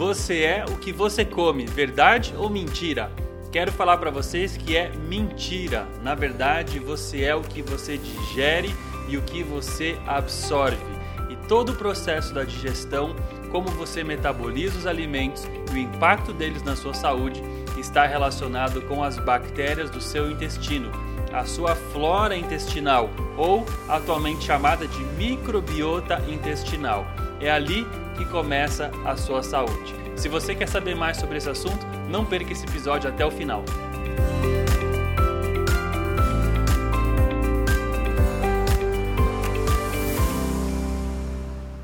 Você é o que você come, verdade ou mentira? Quero falar para vocês que é mentira. Na verdade, você é o que você digere e o que você absorve. E todo o processo da digestão, como você metaboliza os alimentos e o impacto deles na sua saúde, está relacionado com as bactérias do seu intestino, a sua flora intestinal, ou atualmente chamada de microbiota intestinal. É ali que começa a sua saúde. Se você quer saber mais sobre esse assunto, não perca esse episódio até o final.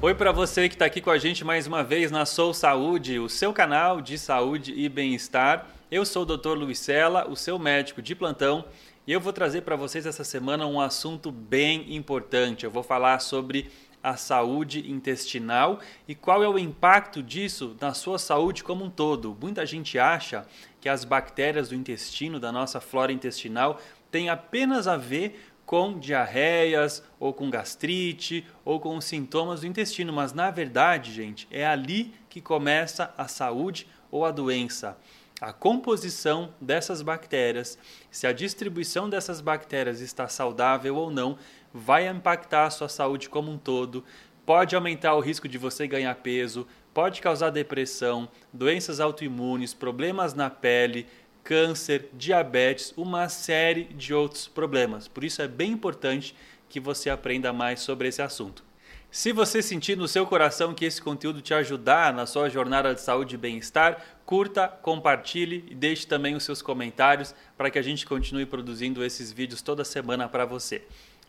Oi para você que está aqui com a gente mais uma vez na Sou Saúde, o seu canal de saúde e bem-estar. Eu sou o Dr. Luiz Sela, o seu médico de plantão, e eu vou trazer para vocês essa semana um assunto bem importante. Eu vou falar sobre a saúde intestinal e qual é o impacto disso na sua saúde como um todo. Muita gente acha que as bactérias do intestino, da nossa flora intestinal, têm apenas a ver com diarreias ou com gastrite ou com sintomas do intestino, mas na verdade, gente, é ali que começa a saúde ou a doença. A composição dessas bactérias, se a distribuição dessas bactérias está saudável ou não, vai impactar a sua saúde como um todo, pode aumentar o risco de você ganhar peso, pode causar depressão, doenças autoimunes, problemas na pele, câncer, diabetes, uma série de outros problemas. Por isso é bem importante que você aprenda mais sobre esse assunto. Se você sentir no seu coração que esse conteúdo te ajudar na sua jornada de saúde e bem-estar, curta, compartilhe e deixe também os seus comentários para que a gente continue produzindo esses vídeos toda semana para você.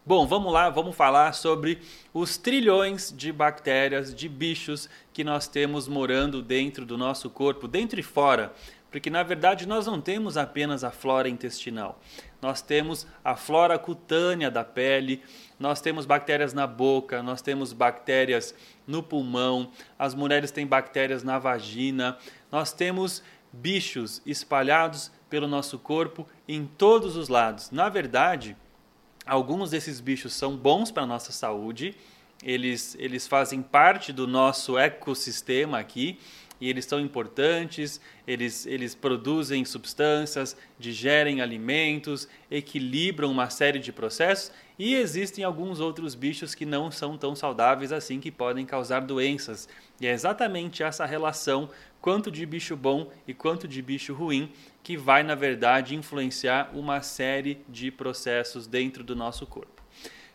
Bom, vamos lá, vamos falar sobre os trilhões de bactérias, de bichos que nós temos morando dentro do nosso corpo, dentro e fora. Porque na verdade nós não temos apenas a flora intestinal, nós temos a flora cutânea da pele, nós temos bactérias na boca, nós temos bactérias no pulmão, as mulheres têm bactérias na vagina, nós temos bichos espalhados pelo nosso corpo em todos os lados. Na verdade, Alguns desses bichos são bons para a nossa saúde, eles, eles fazem parte do nosso ecossistema aqui. E eles são importantes, eles, eles produzem substâncias, digerem alimentos, equilibram uma série de processos. E existem alguns outros bichos que não são tão saudáveis assim que podem causar doenças. E é exatamente essa relação quanto de bicho bom e quanto de bicho ruim, que vai, na verdade, influenciar uma série de processos dentro do nosso corpo.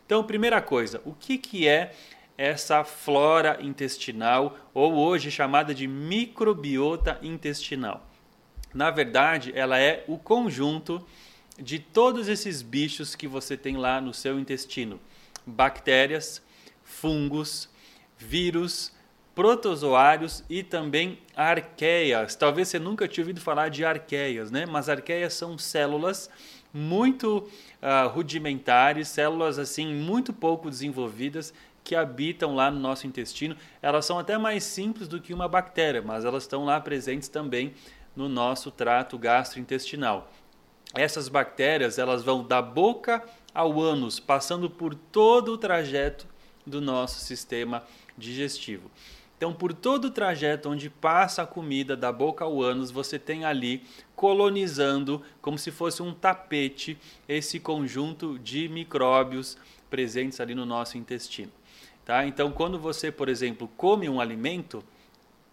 Então, primeira coisa, o que, que é essa flora intestinal, ou hoje chamada de microbiota intestinal? Na verdade, ela é o conjunto de todos esses bichos que você tem lá no seu intestino: bactérias, fungos, vírus, protozoários e também arqueias. Talvez você nunca tinha ouvido falar de arqueias, né? Mas arqueias são células muito uh, rudimentares, células assim muito pouco desenvolvidas que habitam lá no nosso intestino. Elas são até mais simples do que uma bactéria, mas elas estão lá presentes também no nosso trato gastrointestinal. Essas bactérias elas vão da boca ao ânus, passando por todo o trajeto do nosso sistema digestivo. Então, por todo o trajeto onde passa a comida da boca ao ânus, você tem ali colonizando, como se fosse um tapete, esse conjunto de micróbios presentes ali no nosso intestino. Tá? Então, quando você, por exemplo, come um alimento,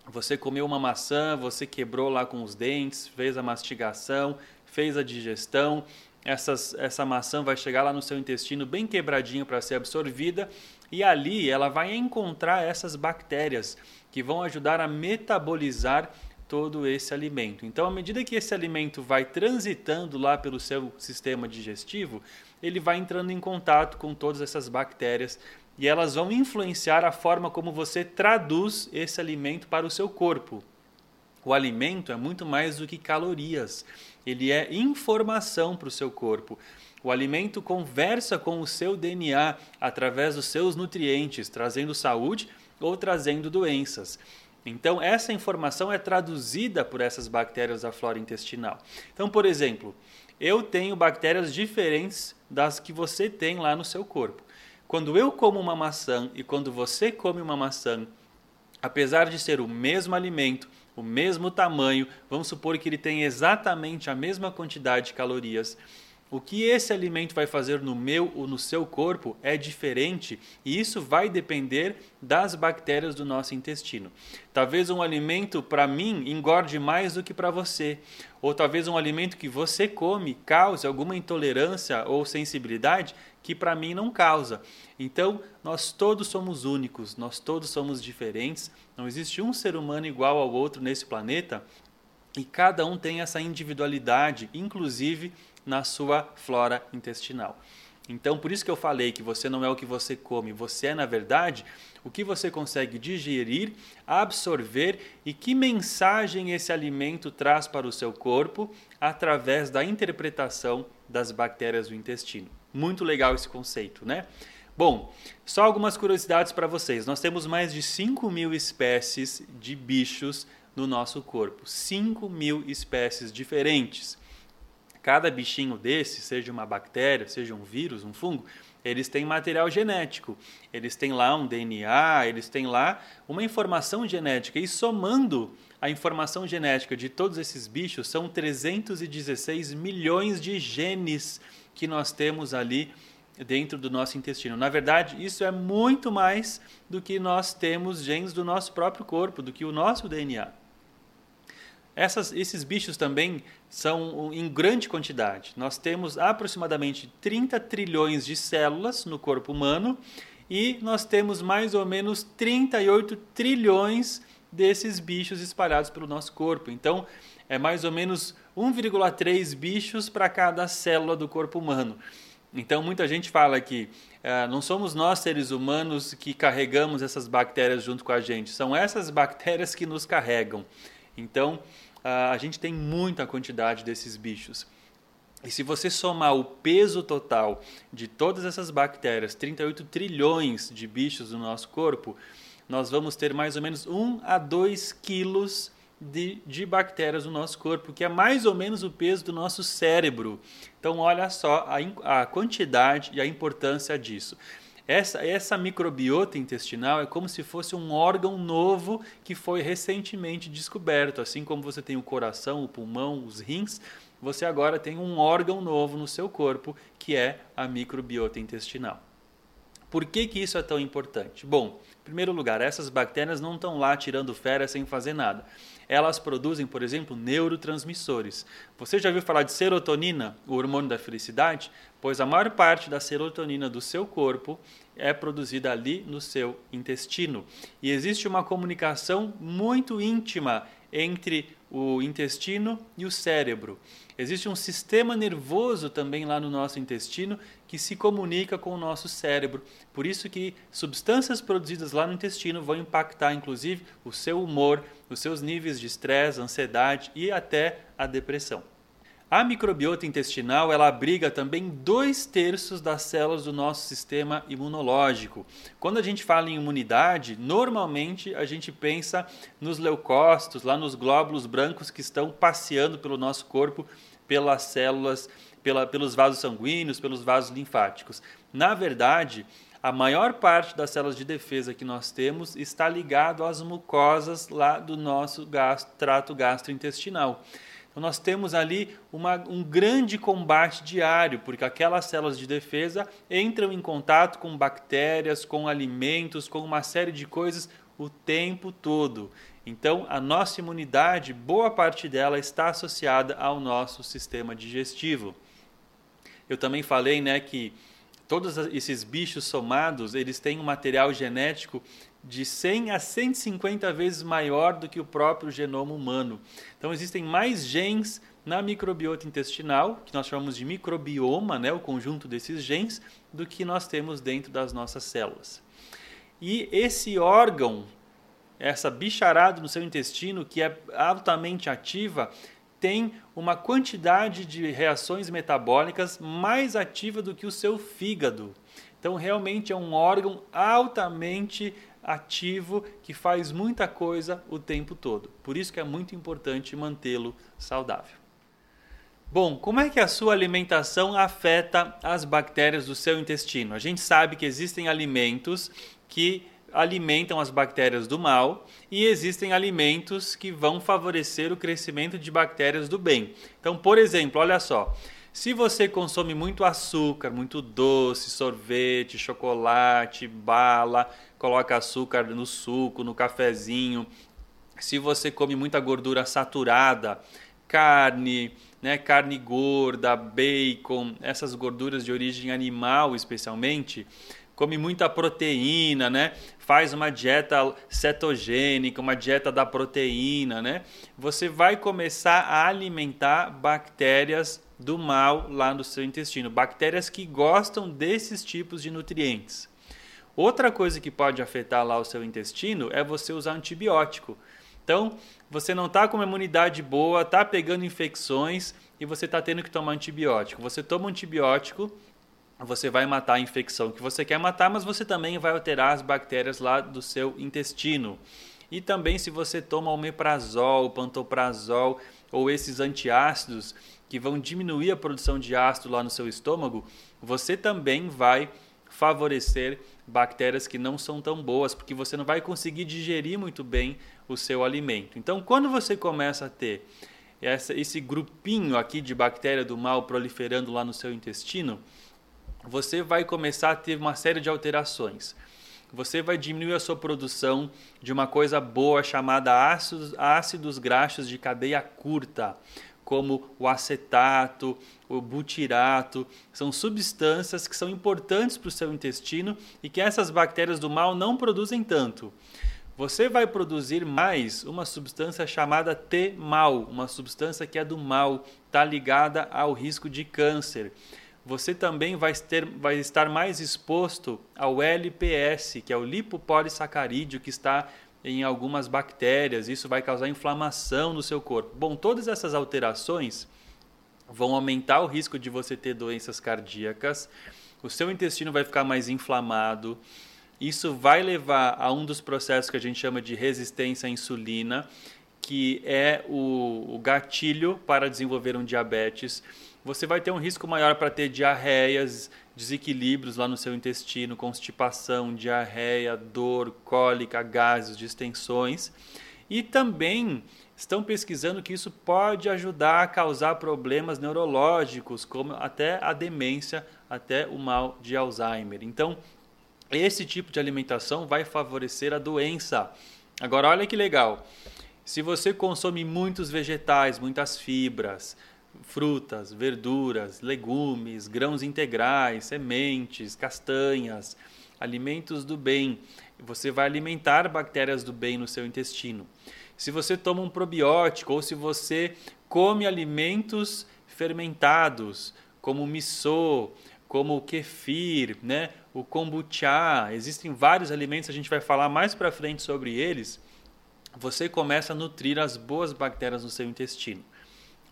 você comeu uma maçã, você quebrou lá com os dentes, fez a mastigação, fez a digestão, essas, essa maçã vai chegar lá no seu intestino bem quebradinho para ser absorvida e ali ela vai encontrar essas bactérias que vão ajudar a metabolizar todo esse alimento. Então, à medida que esse alimento vai transitando lá pelo seu sistema digestivo, ele vai entrando em contato com todas essas bactérias e elas vão influenciar a forma como você traduz esse alimento para o seu corpo. O alimento é muito mais do que calorias, ele é informação para o seu corpo. O alimento conversa com o seu DNA através dos seus nutrientes, trazendo saúde ou trazendo doenças. Então, essa informação é traduzida por essas bactérias da flora intestinal. Então, por exemplo, eu tenho bactérias diferentes das que você tem lá no seu corpo. Quando eu como uma maçã e quando você come uma maçã, apesar de ser o mesmo alimento, o mesmo tamanho, vamos supor que ele tem exatamente a mesma quantidade de calorias. O que esse alimento vai fazer no meu ou no seu corpo é diferente e isso vai depender das bactérias do nosso intestino. Talvez um alimento para mim engorde mais do que para você, ou talvez um alimento que você come cause alguma intolerância ou sensibilidade que para mim não causa. Então, nós todos somos únicos, nós todos somos diferentes, não existe um ser humano igual ao outro nesse planeta e cada um tem essa individualidade, inclusive na sua flora intestinal. Então, por isso que eu falei que você não é o que você come, você é, na verdade, o que você consegue digerir, absorver e que mensagem esse alimento traz para o seu corpo através da interpretação das bactérias do intestino. Muito legal esse conceito, né? Bom, só algumas curiosidades para vocês. Nós temos mais de 5 mil espécies de bichos no nosso corpo. 5 mil espécies diferentes. Cada bichinho desse, seja uma bactéria, seja um vírus, um fungo, eles têm material genético. Eles têm lá um DNA, eles têm lá uma informação genética. E somando a informação genética de todos esses bichos, são 316 milhões de genes que nós temos ali dentro do nosso intestino. Na verdade, isso é muito mais do que nós temos genes do nosso próprio corpo, do que o nosso DNA. Essas, esses bichos também são em grande quantidade. Nós temos aproximadamente 30 trilhões de células no corpo humano e nós temos mais ou menos 38 trilhões desses bichos espalhados pelo nosso corpo. Então, é mais ou menos 1,3 bichos para cada célula do corpo humano. Então, muita gente fala que é, não somos nós, seres humanos, que carregamos essas bactérias junto com a gente, são essas bactérias que nos carregam. Então, a gente tem muita quantidade desses bichos. E se você somar o peso total de todas essas bactérias, 38 trilhões de bichos no nosso corpo, nós vamos ter mais ou menos 1 a 2 quilos de, de bactérias no nosso corpo, que é mais ou menos o peso do nosso cérebro. Então, olha só a, a quantidade e a importância disso. Essa, essa microbiota intestinal é como se fosse um órgão novo que foi recentemente descoberto. Assim como você tem o coração, o pulmão, os rins, você agora tem um órgão novo no seu corpo que é a microbiota intestinal. Por que, que isso é tão importante? Bom, primeiro lugar, essas bactérias não estão lá tirando férias sem fazer nada. Elas produzem, por exemplo, neurotransmissores. Você já ouviu falar de serotonina, o hormônio da felicidade? Pois a maior parte da serotonina do seu corpo é produzida ali no seu intestino. E existe uma comunicação muito íntima entre o intestino e o cérebro. Existe um sistema nervoso também lá no nosso intestino que se comunica com o nosso cérebro. Por isso que substâncias produzidas lá no intestino vão impactar inclusive o seu humor, os seus níveis de estresse, ansiedade e até a depressão. A microbiota intestinal ela abriga também dois terços das células do nosso sistema imunológico. Quando a gente fala em imunidade, normalmente a gente pensa nos leucócitos, lá nos glóbulos brancos que estão passeando pelo nosso corpo, pelas células, pela, pelos vasos sanguíneos, pelos vasos linfáticos. Na verdade, a maior parte das células de defesa que nós temos está ligado às mucosas lá do nosso trato gastrointestinal. Então, nós temos ali uma, um grande combate diário, porque aquelas células de defesa entram em contato com bactérias, com alimentos, com uma série de coisas o tempo todo. Então, a nossa imunidade, boa parte dela está associada ao nosso sistema digestivo. Eu também falei né, que todos esses bichos somados, eles têm um material genético de 100 a 150 vezes maior do que o próprio genoma humano. Então existem mais genes na microbiota intestinal, que nós chamamos de microbioma, né, o conjunto desses genes, do que nós temos dentro das nossas células. E esse órgão, essa bicharada no seu intestino, que é altamente ativa, tem uma quantidade de reações metabólicas mais ativa do que o seu fígado. Então, realmente é um órgão altamente ativo que faz muita coisa o tempo todo. Por isso que é muito importante mantê-lo saudável. Bom, como é que a sua alimentação afeta as bactérias do seu intestino? A gente sabe que existem alimentos que alimentam as bactérias do mal e existem alimentos que vão favorecer o crescimento de bactérias do bem. Então, por exemplo, olha só, se você consome muito açúcar, muito doce, sorvete, chocolate, bala, coloca açúcar no suco, no cafezinho, se você come muita gordura saturada, carne, né, carne gorda, bacon, essas gorduras de origem animal especialmente, come muita proteína, né? Faz uma dieta cetogênica, uma dieta da proteína, né? Você vai começar a alimentar bactérias do mal lá no seu intestino, bactérias que gostam desses tipos de nutrientes. Outra coisa que pode afetar lá o seu intestino é você usar antibiótico. Então, você não está com uma imunidade boa, está pegando infecções e você está tendo que tomar antibiótico. Você toma antibiótico, você vai matar a infecção que você quer matar, mas você também vai alterar as bactérias lá do seu intestino. E também se você toma omeprazol, pantoprazol ou esses antiácidos que vão diminuir a produção de ácido lá no seu estômago, você também vai favorecer bactérias que não são tão boas, porque você não vai conseguir digerir muito bem o seu alimento. Então, quando você começa a ter essa, esse grupinho aqui de bactéria do mal proliferando lá no seu intestino, você vai começar a ter uma série de alterações. Você vai diminuir a sua produção de uma coisa boa chamada ácidos, ácidos graxos de cadeia curta, como o acetato, o butirato, são substâncias que são importantes para o seu intestino e que essas bactérias do mal não produzem tanto. Você vai produzir mais uma substância chamada T-mal, uma substância que é do mal, está ligada ao risco de câncer você também vai, ter, vai estar mais exposto ao LPS, que é o lipopolissacarídeo que está em algumas bactérias. Isso vai causar inflamação no seu corpo. Bom, todas essas alterações vão aumentar o risco de você ter doenças cardíacas. O seu intestino vai ficar mais inflamado. Isso vai levar a um dos processos que a gente chama de resistência à insulina, que é o, o gatilho para desenvolver um diabetes você vai ter um risco maior para ter diarreias, desequilíbrios lá no seu intestino, constipação, diarreia, dor, cólica, gases, distensões. E também estão pesquisando que isso pode ajudar a causar problemas neurológicos, como até a demência, até o mal de Alzheimer. Então, esse tipo de alimentação vai favorecer a doença. Agora, olha que legal. Se você consome muitos vegetais, muitas fibras, frutas, verduras, legumes, grãos integrais, sementes, castanhas, alimentos do bem. Você vai alimentar bactérias do bem no seu intestino. Se você toma um probiótico ou se você come alimentos fermentados, como miso, como o kefir, né? o kombucha, existem vários alimentos, a gente vai falar mais para frente sobre eles. Você começa a nutrir as boas bactérias no seu intestino.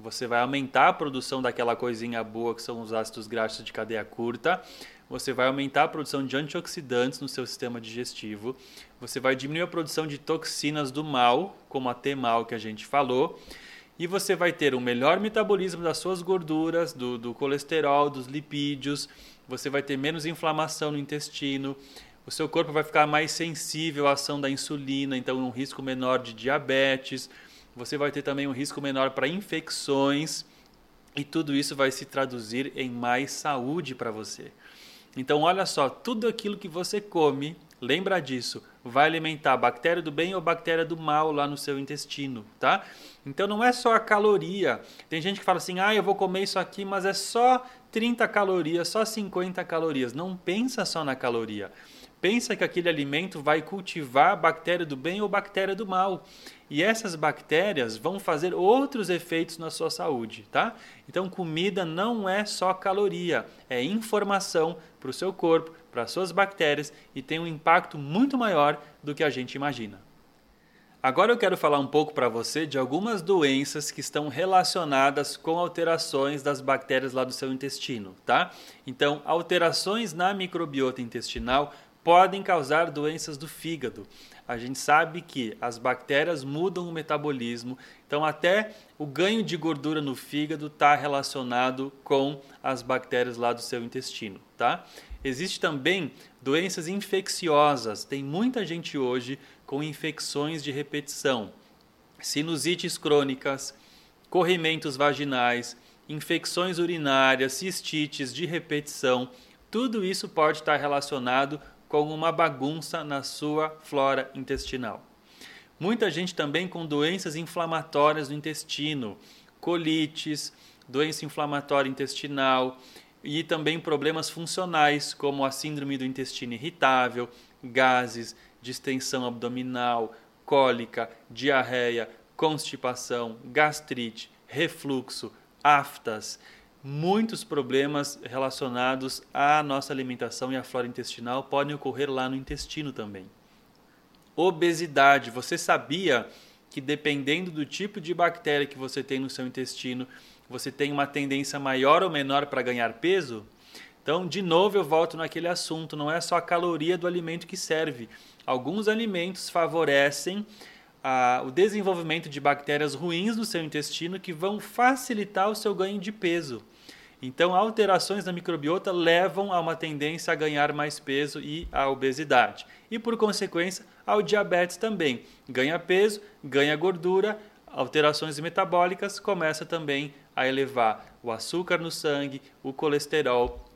Você vai aumentar a produção daquela coisinha boa que são os ácidos graxos de cadeia curta. Você vai aumentar a produção de antioxidantes no seu sistema digestivo. Você vai diminuir a produção de toxinas do mal, como a T-mal que a gente falou. E você vai ter um melhor metabolismo das suas gorduras, do, do colesterol, dos lipídios. Você vai ter menos inflamação no intestino. O seu corpo vai ficar mais sensível à ação da insulina, então um risco menor de diabetes você vai ter também um risco menor para infecções e tudo isso vai se traduzir em mais saúde para você. Então, olha só, tudo aquilo que você come, lembra disso, vai alimentar bactéria do bem ou bactéria do mal lá no seu intestino, tá? Então, não é só a caloria. Tem gente que fala assim: "Ah, eu vou comer isso aqui, mas é só 30 calorias, só 50 calorias". Não pensa só na caloria. Pensa que aquele alimento vai cultivar bactéria do bem ou bactéria do mal. E essas bactérias vão fazer outros efeitos na sua saúde, tá? Então, comida não é só caloria, é informação para o seu corpo, para as suas bactérias e tem um impacto muito maior do que a gente imagina. Agora eu quero falar um pouco para você de algumas doenças que estão relacionadas com alterações das bactérias lá do seu intestino, tá? Então, alterações na microbiota intestinal podem causar doenças do fígado. a gente sabe que as bactérias mudam o metabolismo, então até o ganho de gordura no fígado está relacionado com as bactérias lá do seu intestino, tá? Existe também doenças infecciosas. Tem muita gente hoje com infecções de repetição, sinusites crônicas, corrimentos vaginais, infecções urinárias, cistites de repetição. Tudo isso pode estar relacionado com uma bagunça na sua flora intestinal. Muita gente também com doenças inflamatórias no intestino, colites, doença inflamatória intestinal e também problemas funcionais, como a síndrome do intestino irritável, gases, distensão abdominal, cólica, diarreia, constipação, gastrite, refluxo, aftas muitos problemas relacionados à nossa alimentação e à flora intestinal podem ocorrer lá no intestino também. Obesidade. Você sabia que dependendo do tipo de bactéria que você tem no seu intestino, você tem uma tendência maior ou menor para ganhar peso? Então, de novo, eu volto naquele assunto: não é só a caloria do alimento que serve. Alguns alimentos favorecem a, o desenvolvimento de bactérias ruins no seu intestino que vão facilitar o seu ganho de peso. Então, alterações na microbiota levam a uma tendência a ganhar mais peso e à obesidade. E, por consequência, ao diabetes também. Ganha peso, ganha gordura, alterações metabólicas, começa também a elevar o açúcar no sangue, o colesterol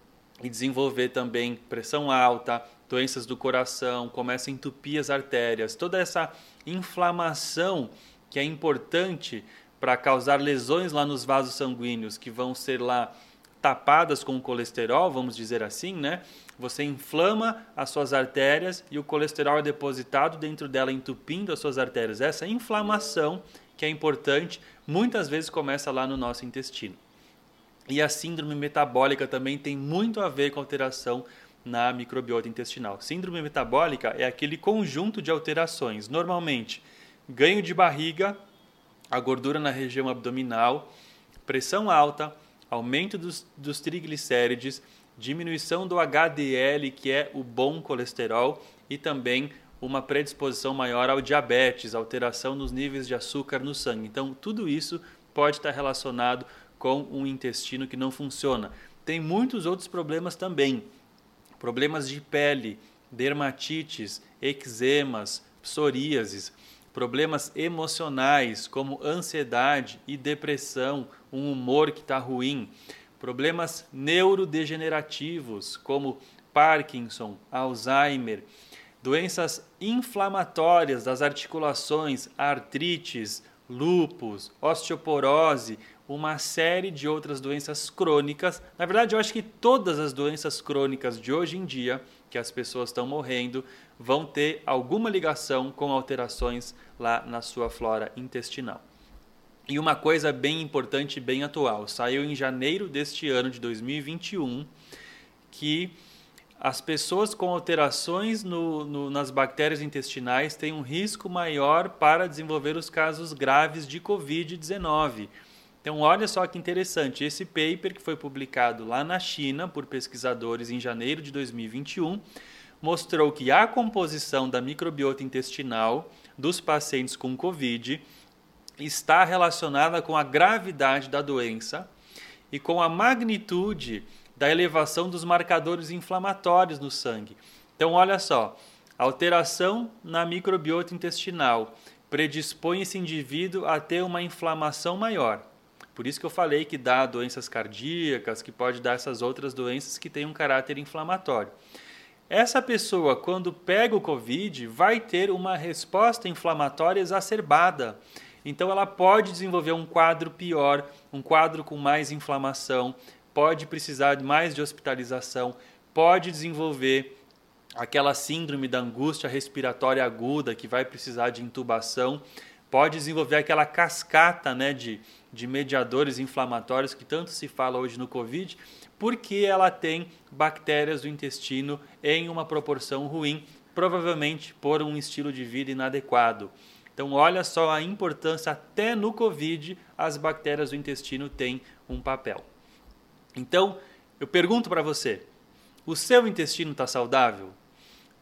e desenvolver também pressão alta, doenças do coração, começa a entupir as artérias. Toda essa inflamação que é importante para causar lesões lá nos vasos sanguíneos, que vão ser lá tapadas com colesterol, vamos dizer assim, né? Você inflama as suas artérias e o colesterol é depositado dentro dela, entupindo as suas artérias. Essa inflamação, que é importante, muitas vezes começa lá no nosso intestino. E a síndrome metabólica também tem muito a ver com alteração na microbiota intestinal. Síndrome metabólica é aquele conjunto de alterações, normalmente ganho de barriga, a gordura na região abdominal, pressão alta, aumento dos, dos triglicérides, diminuição do HDL, que é o bom colesterol, e também uma predisposição maior ao diabetes, alteração nos níveis de açúcar no sangue. Então, tudo isso pode estar relacionado com um intestino que não funciona. Tem muitos outros problemas também problemas de pele, dermatites, eczemas, psoríases, problemas emocionais como ansiedade e depressão, um humor que está ruim, problemas neurodegenerativos como Parkinson, Alzheimer, doenças inflamatórias das articulações, artrites, lúpus, osteoporose, uma série de outras doenças crônicas. Na verdade, eu acho que todas as doenças crônicas de hoje em dia, que as pessoas estão morrendo, vão ter alguma ligação com alterações lá na sua flora intestinal. E uma coisa bem importante bem atual, saiu em janeiro deste ano de 2021 que as pessoas com alterações no, no, nas bactérias intestinais têm um risco maior para desenvolver os casos graves de Covid-19. Então, olha só que interessante, esse paper que foi publicado lá na China por pesquisadores em janeiro de 2021 mostrou que a composição da microbiota intestinal dos pacientes com Covid está relacionada com a gravidade da doença e com a magnitude da elevação dos marcadores inflamatórios no sangue. Então, olha só, alteração na microbiota intestinal predispõe esse indivíduo a ter uma inflamação maior. Por isso que eu falei que dá doenças cardíacas, que pode dar essas outras doenças que têm um caráter inflamatório. Essa pessoa, quando pega o Covid, vai ter uma resposta inflamatória exacerbada. Então, ela pode desenvolver um quadro pior, um quadro com mais inflamação, pode precisar mais de hospitalização, pode desenvolver aquela síndrome da angústia respiratória aguda que vai precisar de intubação, pode desenvolver aquela cascata né, de, de mediadores inflamatórios que tanto se fala hoje no Covid, porque ela tem bactérias do intestino em uma proporção ruim, provavelmente por um estilo de vida inadequado. Então, olha só a importância, até no Covid, as bactérias do intestino têm um papel. Então, eu pergunto para você: o seu intestino está saudável?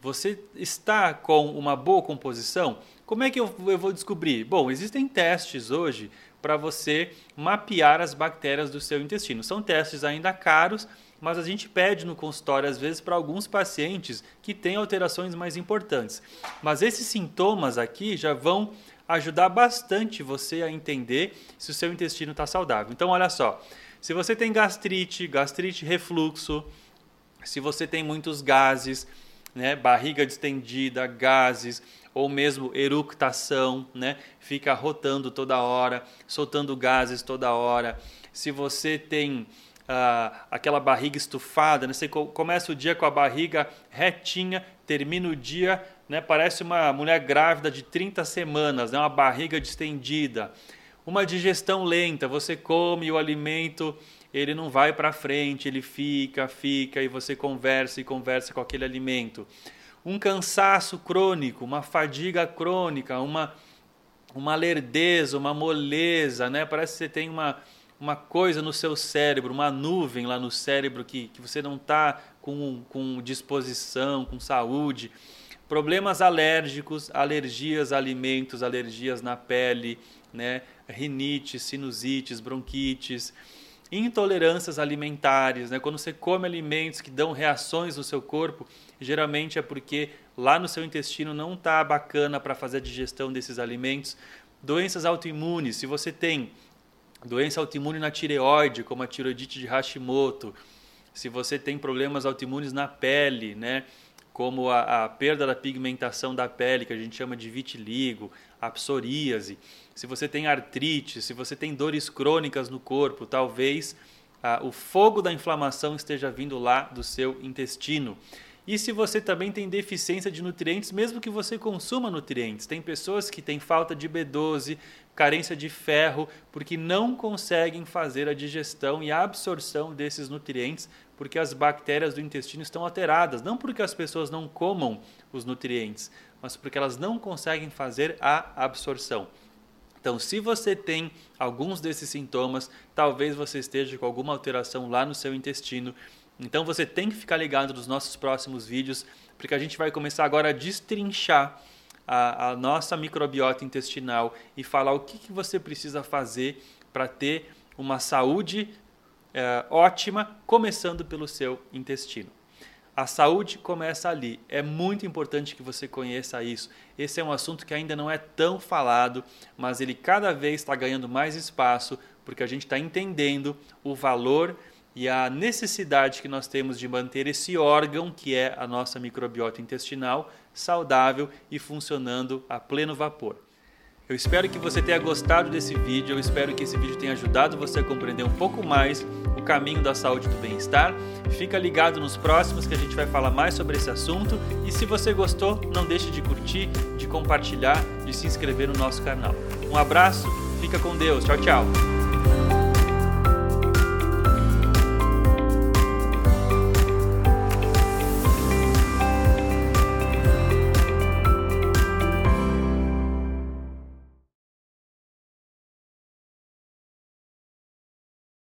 Você está com uma boa composição? Como é que eu, vou descobrir? Bom, existem testes hoje para você mapear as bactérias do seu intestino. São testes ainda caros, mas a gente pede no consultório às vezes para alguns pacientes que têm alterações mais importantes. Mas esses sintomas aqui já vão ajudar bastante você a entender se o seu intestino está saudável. Então, olha só, se você tem gastrite, gastrite refluxo, se você tem muitos gases, né, barriga distendida, gases, ou mesmo eructação, né, fica rotando toda hora, soltando gases toda hora. Se você tem ah, aquela barriga estufada, né, você começa o dia com a barriga retinha, termina o dia, né, parece uma mulher grávida de 30 semanas, né, uma barriga distendida. Uma digestão lenta, você come o alimento ele não vai para frente, ele fica, fica e você conversa e conversa com aquele alimento. Um cansaço crônico, uma fadiga crônica, uma uma lerdeza, uma moleza, né? Parece que você tem uma uma coisa no seu cérebro, uma nuvem lá no cérebro que, que você não está com, com disposição, com saúde. Problemas alérgicos, alergias a alimentos, alergias na pele, né? rinite, sinusites, bronquites intolerâncias alimentares, né? quando você come alimentos que dão reações no seu corpo, geralmente é porque lá no seu intestino não está bacana para fazer a digestão desses alimentos. Doenças autoimunes, se você tem doença autoimune na tireoide, como a tiroidite de Hashimoto, se você tem problemas autoimunes na pele, né? como a, a, perda da pigmentação da pele, que a gente chama de vitiligo, a psoríase, se você tem artrite, se você tem dores crônicas no corpo, talvez ah, o fogo da inflamação esteja vindo lá do seu intestino. E se você também tem deficiência de nutrientes, mesmo que você consuma nutrientes, tem pessoas que têm falta de B12, carência de ferro, porque não conseguem fazer a digestão e a absorção desses nutrientes, porque as bactérias do intestino estão alteradas, não porque as pessoas não comam os nutrientes, mas porque elas não conseguem fazer a absorção. Então, se você tem alguns desses sintomas, talvez você esteja com alguma alteração lá no seu intestino. Então, você tem que ficar ligado nos nossos próximos vídeos, porque a gente vai começar agora a destrinchar a, a nossa microbiota intestinal e falar o que, que você precisa fazer para ter uma saúde é, ótima, começando pelo seu intestino. A saúde começa ali. É muito importante que você conheça isso. Esse é um assunto que ainda não é tão falado, mas ele cada vez está ganhando mais espaço porque a gente está entendendo o valor e a necessidade que nós temos de manter esse órgão, que é a nossa microbiota intestinal, saudável e funcionando a pleno vapor. Eu espero que você tenha gostado desse vídeo, eu espero que esse vídeo tenha ajudado você a compreender um pouco mais o caminho da saúde e do bem-estar. Fica ligado nos próximos que a gente vai falar mais sobre esse assunto e se você gostou, não deixe de curtir, de compartilhar, de se inscrever no nosso canal. Um abraço, fica com Deus, tchau, tchau.